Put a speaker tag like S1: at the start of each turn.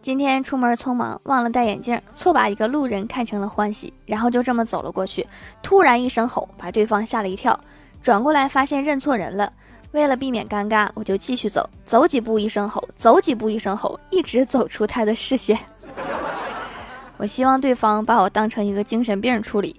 S1: 今天出门匆忙忘了戴眼镜错把一个路人看成了欢喜然后就这么走了过去。突然一声吼把对方吓了一跳转过来发现认错人了。为了避免尴尬我就继续走走几步一声吼走几步一声吼一直走出他的视线。我希望对方把我当成一个精神病处理。